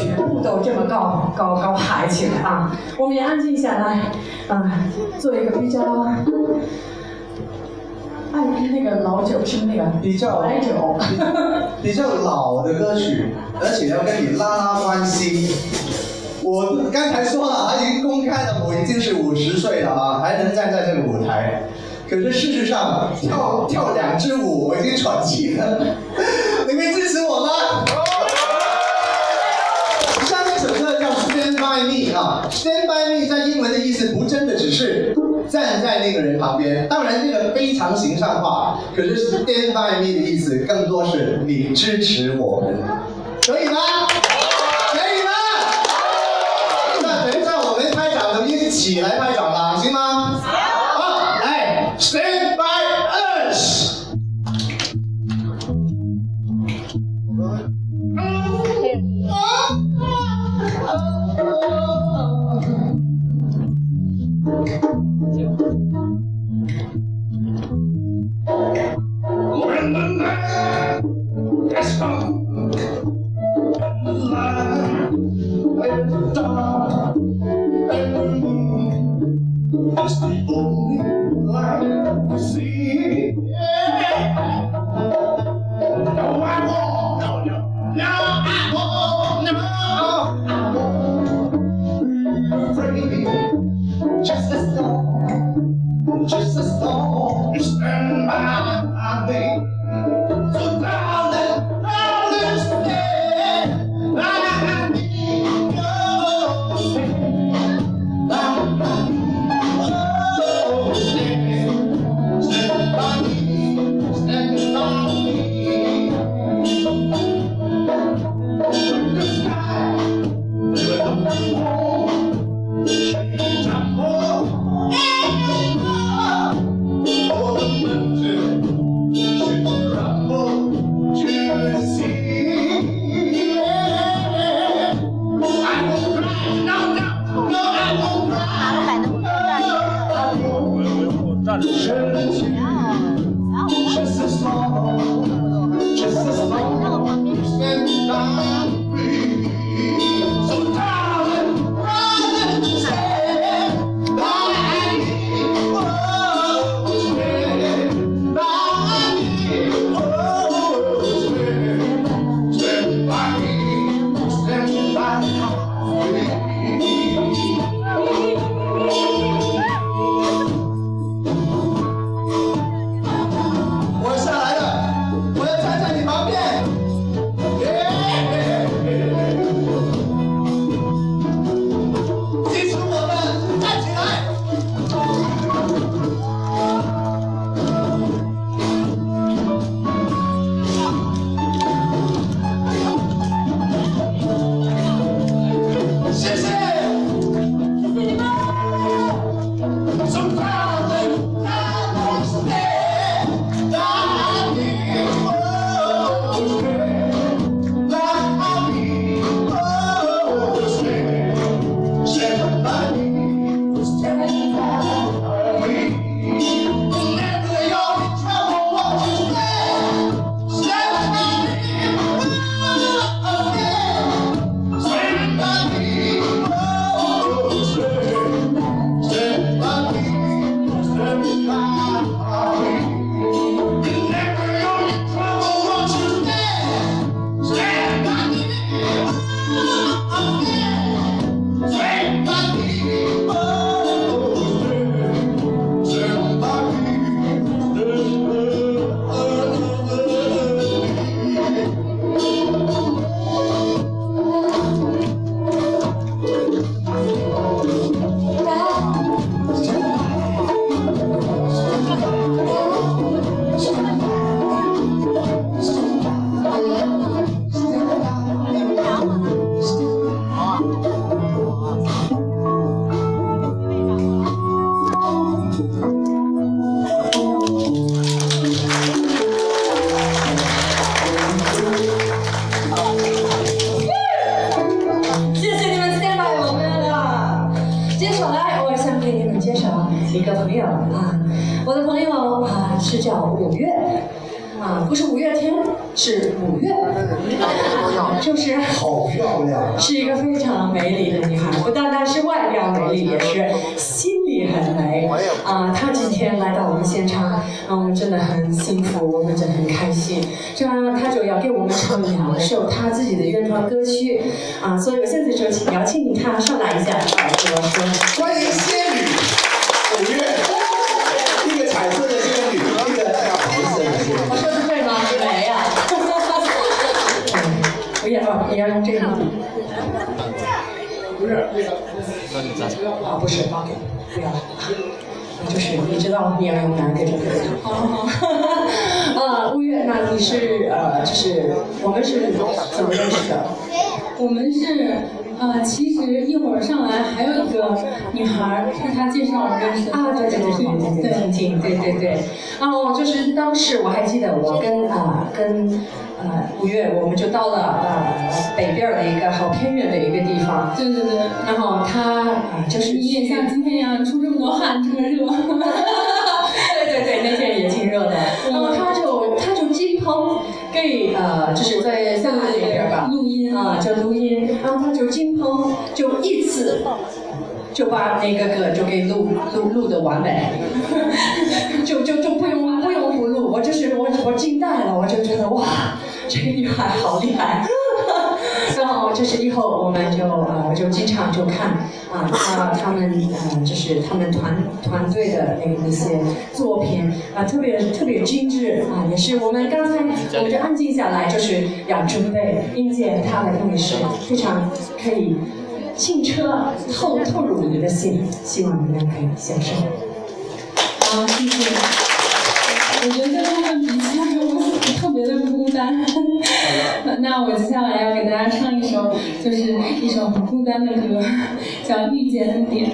全部都这么高高高嗨起来啊。我们也安静下来，嗯，做一个比较。哎，那个老酒是那个比较白酒，比较老的歌曲，而且要跟你拉拉关系。我刚才说了，他已经公开了，我已经是五十岁了啊，还能站在这个舞台。可是事实上，跳跳两支舞，我已经喘气了。你们支持我吗？Me》啊，《Stand by Me》在英文的意思不真的只是站在那个人旁边，当然这个非常形象化。可是 “Stand by Me” 的意思更多是你支持我们，可以吗？可以吗？那等一下我们拍掌，我们一起来拍掌啦，Just a small 不是，OK，不要。就是你知道你要用哪个就可以。好好好。啊，乌月，那你是呃，就是我们是怎么认识的？我们是呃，其实一会儿上来还有一个女孩是她介绍我认识的。啊，对对对对对，婷婷，对对对。哦，就是当时我还记得我跟啊跟呃五月，我们就到了呃北边的一个好偏远的一个地方。对对对。然后他啊就是你也像今天一样出这么多汗，这么热。对对对，那天也挺热的。然后他就他就金鹏给呃就是在厦门那边吧录音啊叫录音，然后他就金鹏就一次就把那个歌就给录录录的完美，就就就不用不用不录，我就是我我惊呆了，我就觉得哇，这个女孩好厉害。然后就是以后我们就呃就经常就看啊他他们呃就是他们团团队的那那些作品啊特别特别精致啊也是我们刚才我们就安静下来就是要准备迎接他的那是非常可以清澈透透入你的心，希望你们可以享受。好，谢谢。我觉得他们比，单。那我接下来要给大家唱一首，就是一首很孤单的歌，叫《遇见的点》。》，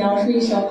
描述一首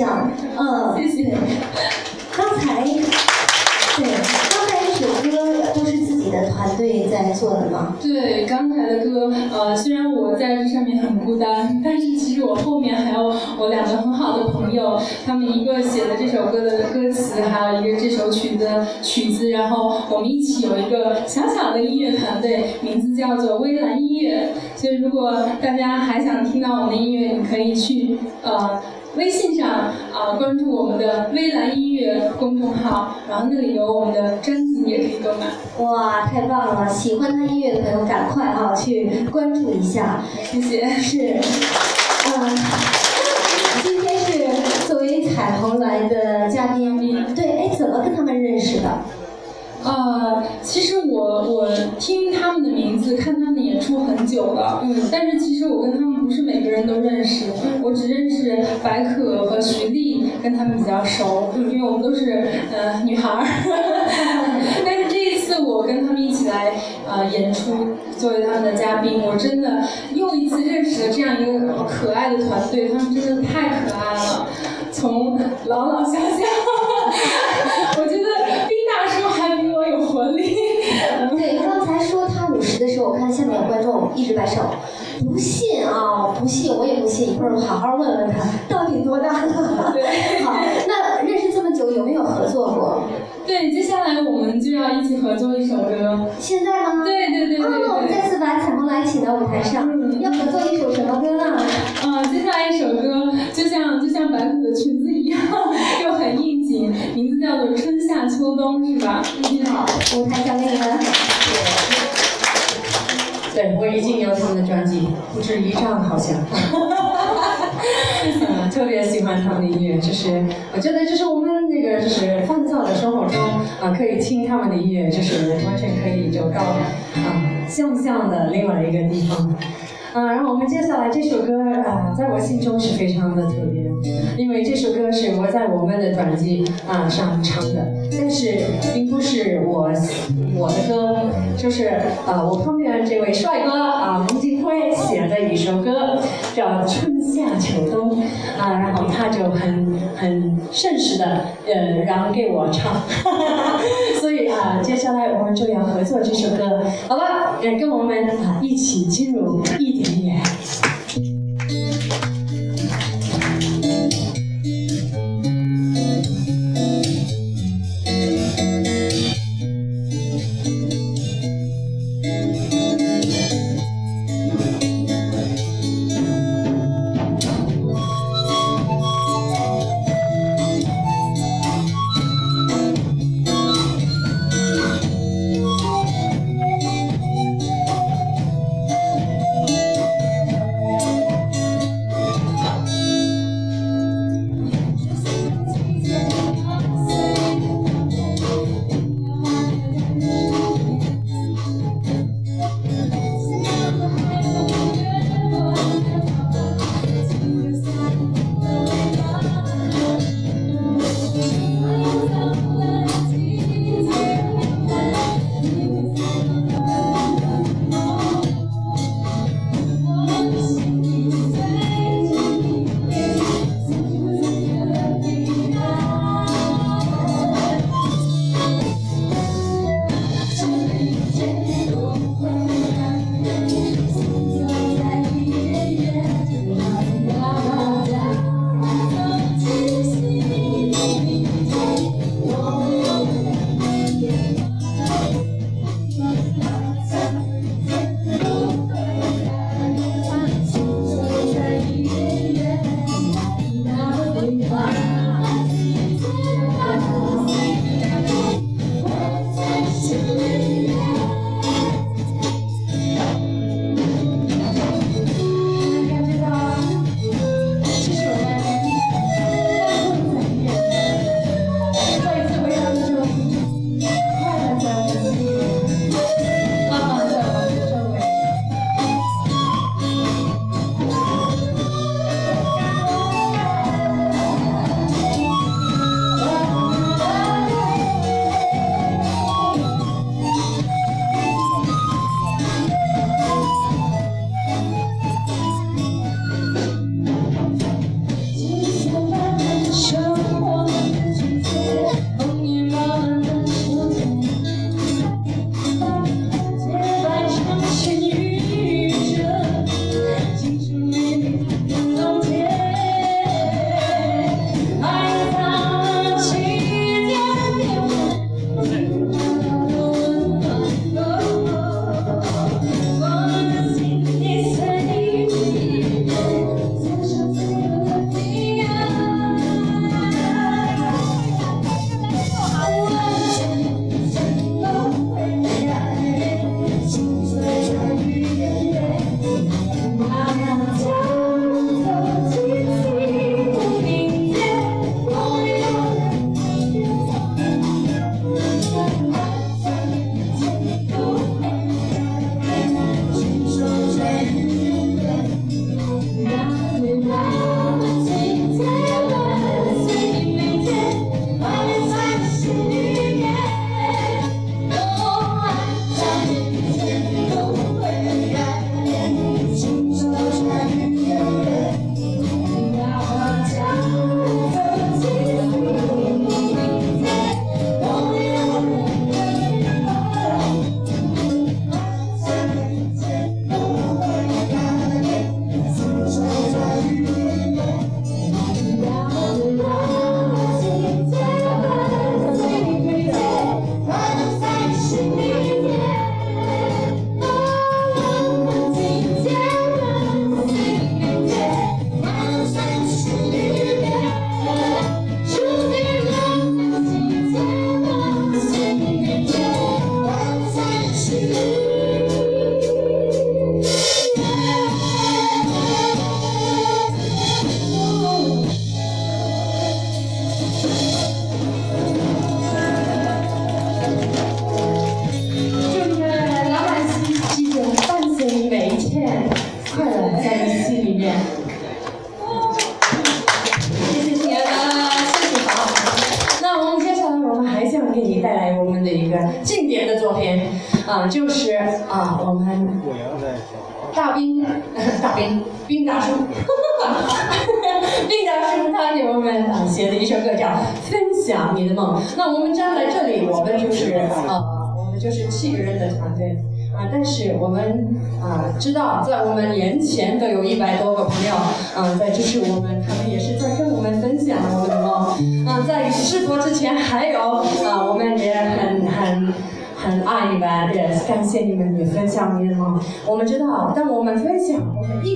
想，嗯，谢谢。刚才，对，刚才这首歌都是自己的团队在做的吗？对，刚才的歌，呃，虽然我在这上面很孤单，但是其实我后面还有我两个很好的朋友，他们一个写的这首歌的歌词，还有一个这首曲子曲子，然后我们一起有一个小小的音乐团队，名字叫做微蓝音乐。所以如果大家还想听到我们的音乐，你可以去呃。微信上啊，关注我们的微蓝音乐公众号，然后那里有我们的专辑，也可以购买。哇，太棒了！喜欢他音乐的朋友，赶快啊去关注一下。谢谢。是，嗯，今天是作为彩虹来的嘉宾，对，哎，怎么跟他们认识的？呃，其实我我听他们的名字，看他们的演出很久了，嗯，但是其实我跟他们不是每个人都认识，我只认识白可和徐丽，跟他们比较熟，因为我们都是呃女孩儿。但是这一次我跟他们一起来呃演出，作为他们的嘉宾，我真的又一次认识了这样一个可爱的团队，他们真的太可爱了，从老老小小，我看下面有观众一直摆手，不信啊，不信，我也不信，一会儿我好好问问他到底多大。对，好，那认识这么久，有没有合作过？对，接下来我们就要一起合作一首歌。现在吗？对对对对。那我们再次把彩虹来请到舞台上，要合作一首什么歌呢？啊，接下来一首歌就像就像白虎的裙子一样，又很应景，名字叫做《春夏秋冬》，是吧？嗯，好，舞台交给你们。对，我已经有他们的专辑，不止一张，好像。特别喜欢他们的音乐，就是我觉得，就是我们那个，就是烦躁的生活中啊，可以听他们的音乐，就是完全可以就到啊想象的另外一个地方。啊，然后我们接下来这首歌啊，在我心中是非常的特别，因为这首歌是我在我们的专辑啊上唱的，但是并不是我我的歌，就是啊我旁边这位帅哥啊孟京辉写的一首歌，叫《春夏秋冬》啊，然后他就很很绅士的呃让给我唱，哈哈哈以啊接下来我们就要合作这首歌，好吧，也跟我们啊一起进入一。点点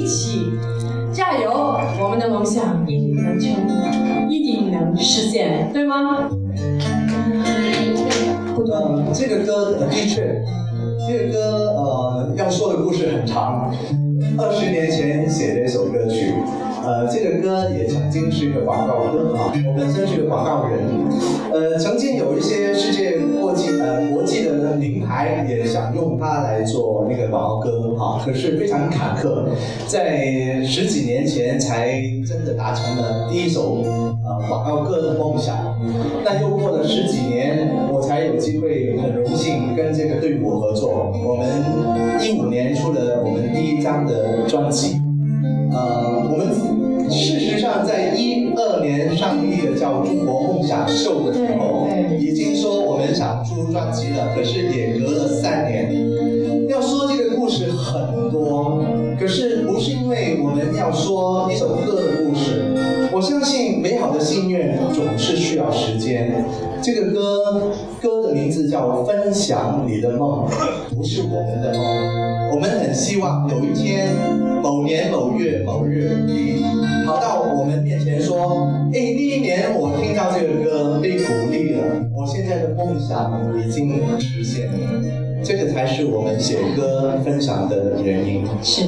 一起加油，我们的梦想一定能成，一定能实现，对吗？呃，这个歌的确。这个歌呃要说的故事很长，二十年前写的一首歌曲，呃这个歌也曾经是一个广告歌啊，我本身是个广告人，来做那个广告歌啊，可是非常坎坷，在十几年前才真的达成了第一首呃广告歌的梦想，那又过了十几年，我才有机会很荣幸跟这个队伍合作。我们一五年出了我们第一张的专辑，呃，我们事实上在一二年上映的叫《中国梦想秀》的时候，已经说我们想出专辑了，可是也隔了三年。是很多，可是不是因为我们要说一首歌的故事，我相信美好的心愿总是需要时间。这个歌歌的名字叫《分享你的梦》，不是我们的梦。我们很希望有一天，某年某月某日，你跑到我们面前说：“哎，那一年我听到这个歌，被鼓励了，我现在的梦想已经实现了。”这个才是我们写歌分享的原因。是。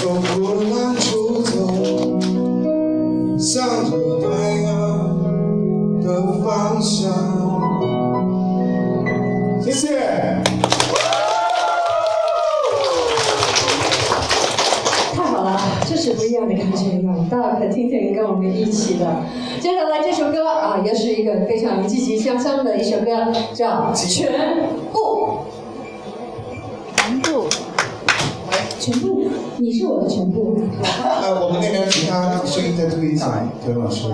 从不难出头，向着对岸的方向。谢谢。太好了，这是不一样的感觉一，大家可听见也跟我们一起的。接下来这首歌啊，也是一个非常积极向上的一首歌，叫全。你是我的全部。那我们那边其他声音再注意一下，周老师。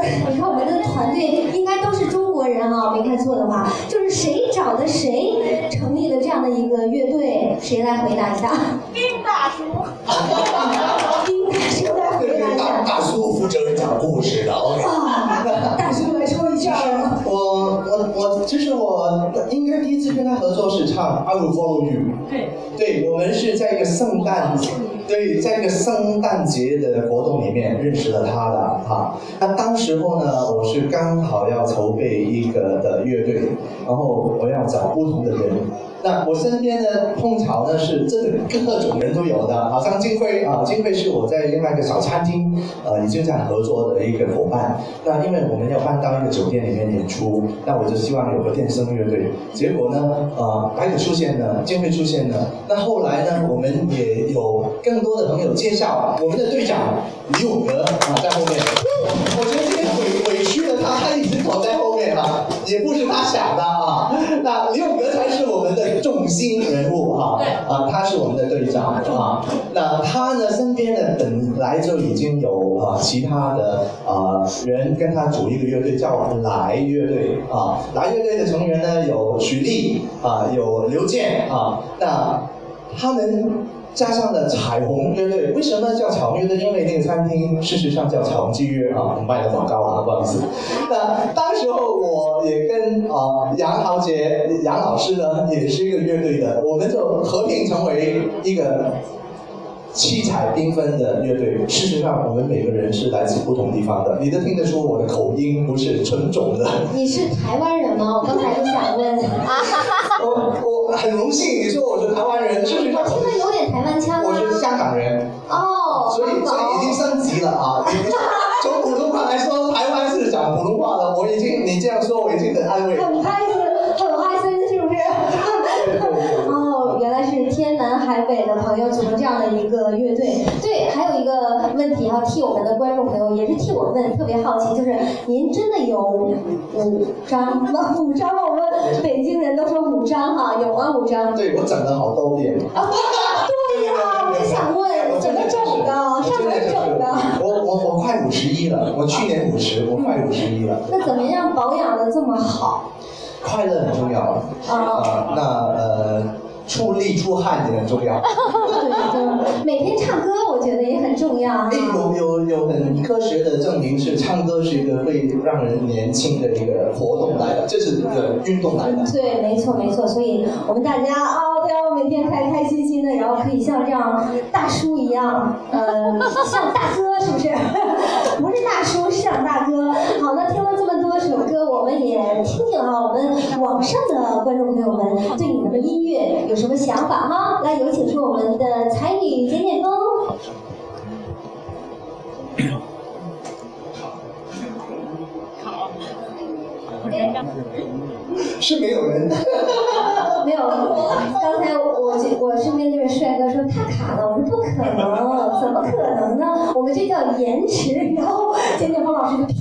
你看我们的团队应该都是中国人啊，没看错的话，就是谁找的谁成立了这样的一个乐队？谁来回答一下？丁大叔。丁大叔来回答一下。大叔负责讲故事的，OK。大叔来说一下。我我我，其实我应该第一次跟他合作是唱《I Will Follow You》。对。对，我们是在一个圣诞。所以，在一个圣诞节的活动里面认识了他的哈。那当时候呢，我是刚好要筹备一个的乐队，然后我要找不同的人。那我身边呢，碰巧呢是真的各种人都有的，好像金辉啊，金辉是我在另外一个小餐厅呃已经在合作的一个伙伴。那因为我们要搬到一个酒店里面演出，那我就希望有个电声乐队。结果呢，呃，白可出现了，金辉出现了。那后来呢，我们也有更多的朋友介绍，我们的队长李永德啊在后面。我觉得这个委委屈了他，他一直躲在后面啊，也不是他想的啊。那李永德才是我们的。重心人物哈，啊，他是我们的队长啊。那他呢，身边呢本来就已经有啊其他的啊人跟他组一个乐队，叫来乐队啊。来乐队的成员呢有许丽啊，有刘健啊。那他们。加上了彩虹乐队，为什么叫彩虹乐队？因为那个餐厅事实上叫彩虹之约啊，卖的广告啊，不好意思。那当时候我也跟啊杨豪杰杨老师呢，也是一个乐队的，我们就合并成为一个。七彩缤纷的乐队，事实上我们每个人是来自不同地方的，你都听得出我的口音不是纯种的。你是台湾人吗？我刚才就想问。我我很荣幸你说我是台湾人，了啊！从普通话来说，台湾是讲普通话的，我已经你这样说，我已经很安慰。很开心，很开心，是不是？哦，原来是天南海北的朋友组成这样的一个。乐队对，还有一个问题要替我们的观众朋友，也是替我问，特别好奇，就是您真的有五张吗？五张吗？我们北京人都说五张哈，有吗？五张？对，我整了好多遍。啊，对呀，我就想问？我我我快五十一了，我去年五十，我快五十一了。那怎么样保养的这么好？快乐很重要啊。啊，那呃。出力出汗也很重要。对，每天唱歌我觉得也很重要。哎，有有有很科学的证明是唱歌是一个会让人年轻的一个活动来的，这是一个运动来的。对，没错没错，所以我们大家啊都要每天开开心心的，然后可以像这样大叔一样，呃，像大哥是不是？不是大叔，是像大哥。好，那听了这么多首歌，我们也听听啊，我们网上的观众朋友们对你们的音乐。有什么想法吗？来，有请出我们的才女简简风。是没有人。没有，刚才我我身边这位帅哥说他卡了，我说不可能，怎么可能呢？我们这叫延迟，然后简简芳老师就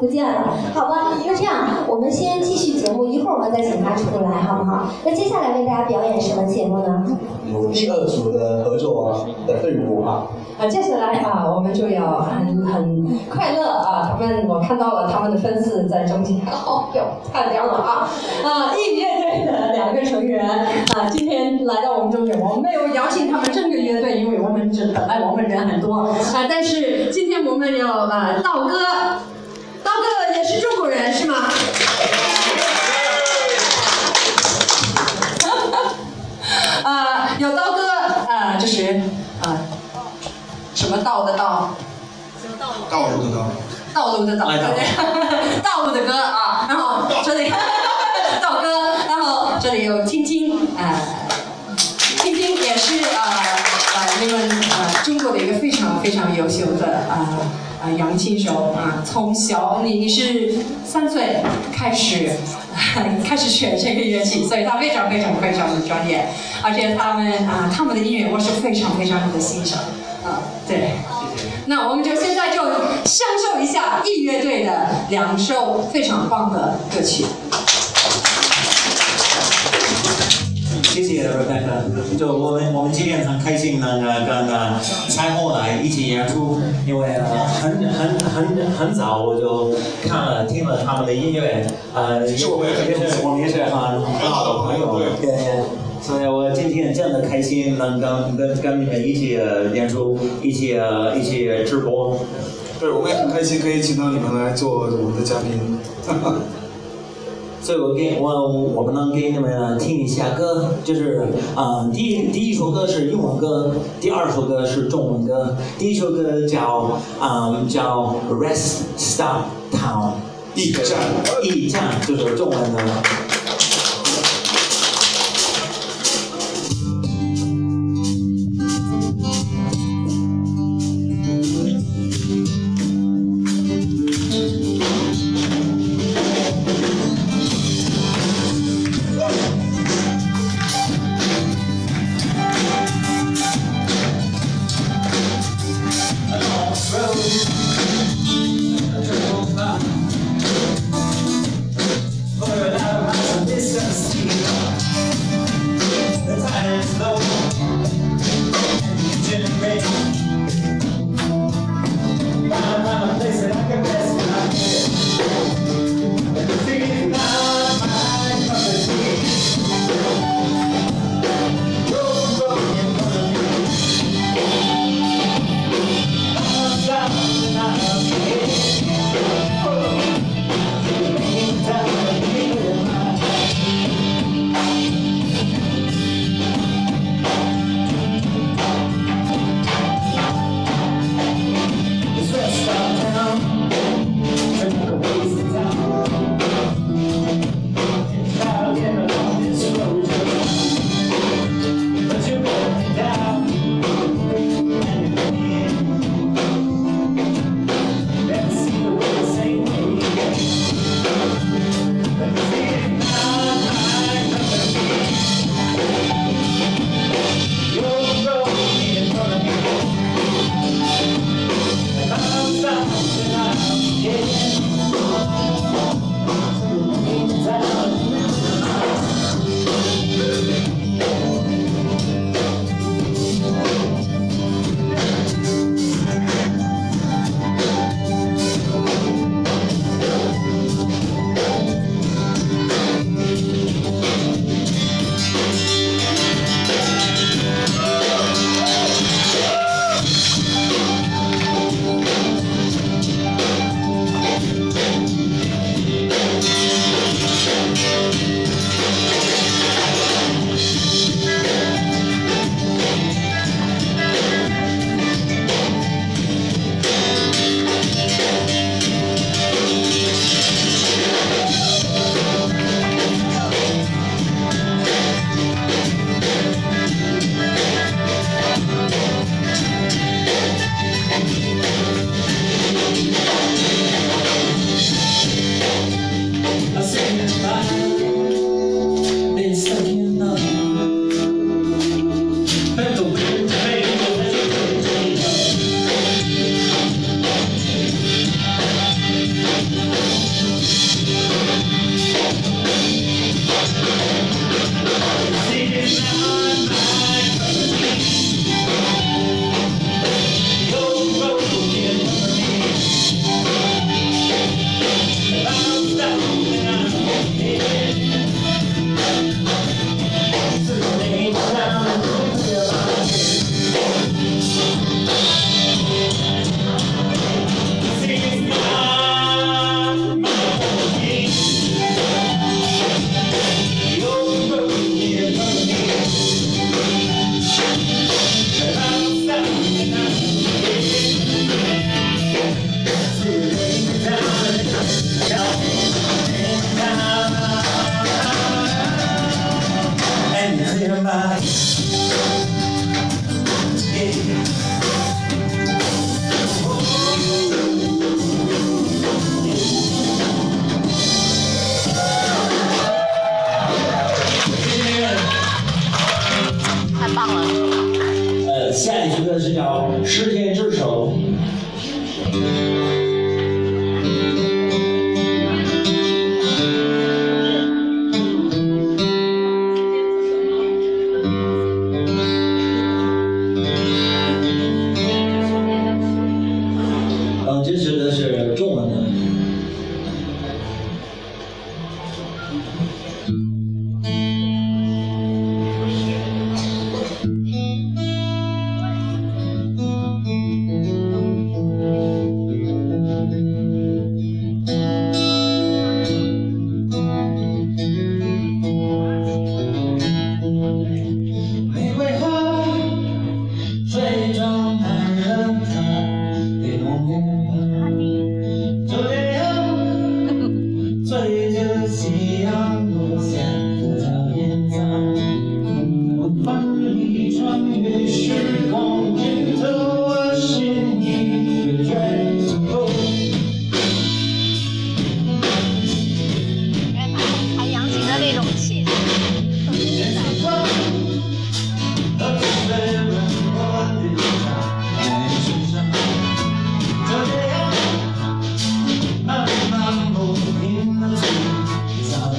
不见了，好吧？那这样，我们先继续节目，一会儿我们再请他出来，好不好？那接下来为大家表演什么节目呢？有第二组的合作的队伍啊。啊，接下来啊，我们就要很很快乐啊！他们我看到了他们的粉丝在中间，哦哟，太亮了啊！啊，一乐队的两个成员啊，今天来到我们中间，我们没有邀请他们正个乐队，因为我们这本来我们人很多啊，但是今天我们要啊道哥。也是中国人是吗？啊，有刀哥啊，就是啊，什么道的道？道路的道。道路的道，对对，道路的歌啊，然后这里 道哥，然后这里有晶晶啊，青青也是啊啊，你们啊，中国的一个非常非常优秀的啊。啊，杨琴手啊，从小你你是三岁开始开始学这个乐器，所以他非常非常非常的专业，而且他们啊、他们的音乐我是非常非常的欣赏，啊、对。那我们就现在就享受一下艺乐队的两首非常棒的歌曲。谢谢。Rebecca，就我们我们今天很开心能呃跟呃彩虹来一起演出，因为很很很很早我就看了听了他们的音乐，呃也是我也是我们也是很很好的朋友，对，所以我今天真的开心能跟跟跟你们一起演出，一起一起直播。对，我们也很开心可以请到你们来做我们的嘉宾。所以我给我我们能给你们听一下歌，就是啊、呃第一第一首歌是英文歌，第二首歌是中文歌。第一首歌叫啊、叫 Rest Stop Town，驿站，驿站就是中文的。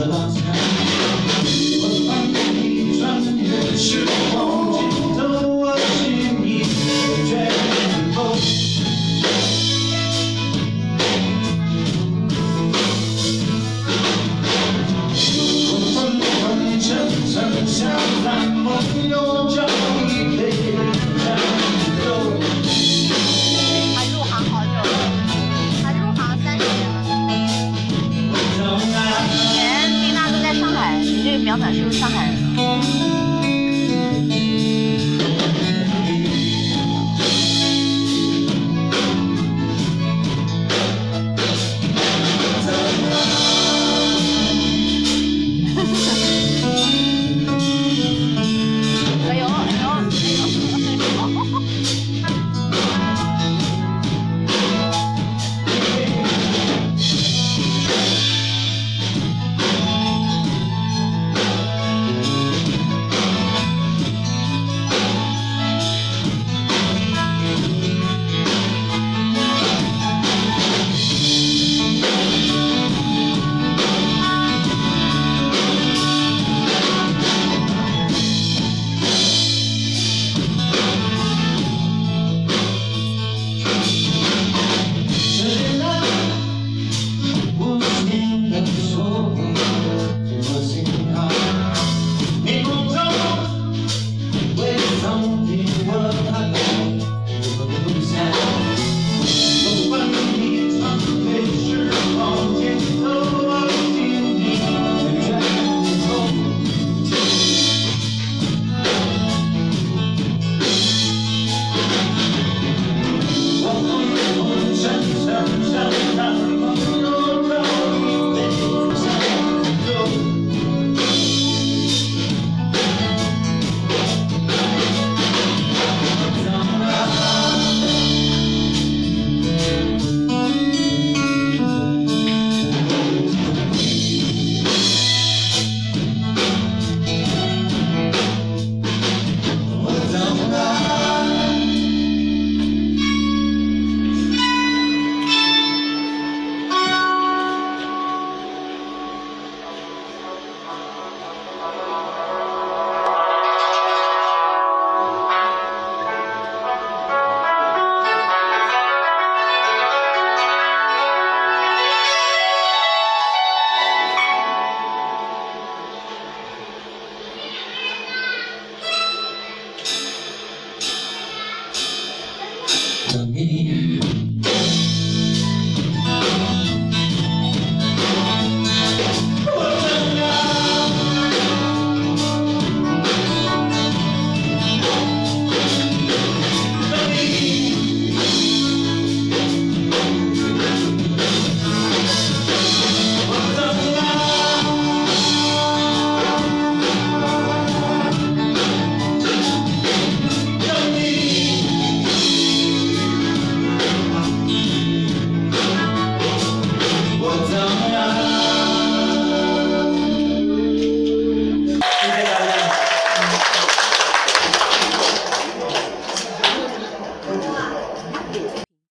时